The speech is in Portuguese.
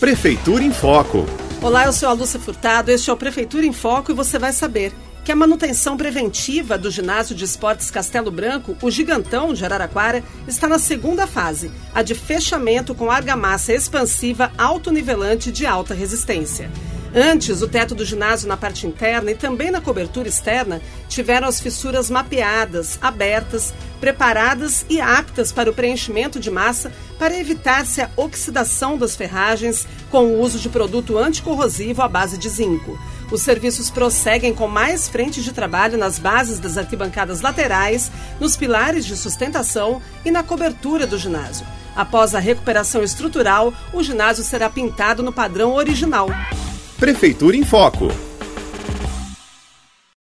Prefeitura em Foco. Olá, eu sou a Lúcia Furtado, este é o Prefeitura em Foco e você vai saber que a manutenção preventiva do ginásio de esportes Castelo Branco, o Gigantão de Araraquara, está na segunda fase, a de fechamento com argamassa expansiva autonivelante de alta resistência. Antes, o teto do ginásio na parte interna e também na cobertura externa tiveram as fissuras mapeadas, abertas, preparadas e aptas para o preenchimento de massa para evitar-se a oxidação das ferragens com o uso de produto anticorrosivo à base de zinco. Os serviços prosseguem com mais frentes de trabalho nas bases das arquibancadas laterais, nos pilares de sustentação e na cobertura do ginásio. Após a recuperação estrutural, o ginásio será pintado no padrão original. Prefeitura em Foco.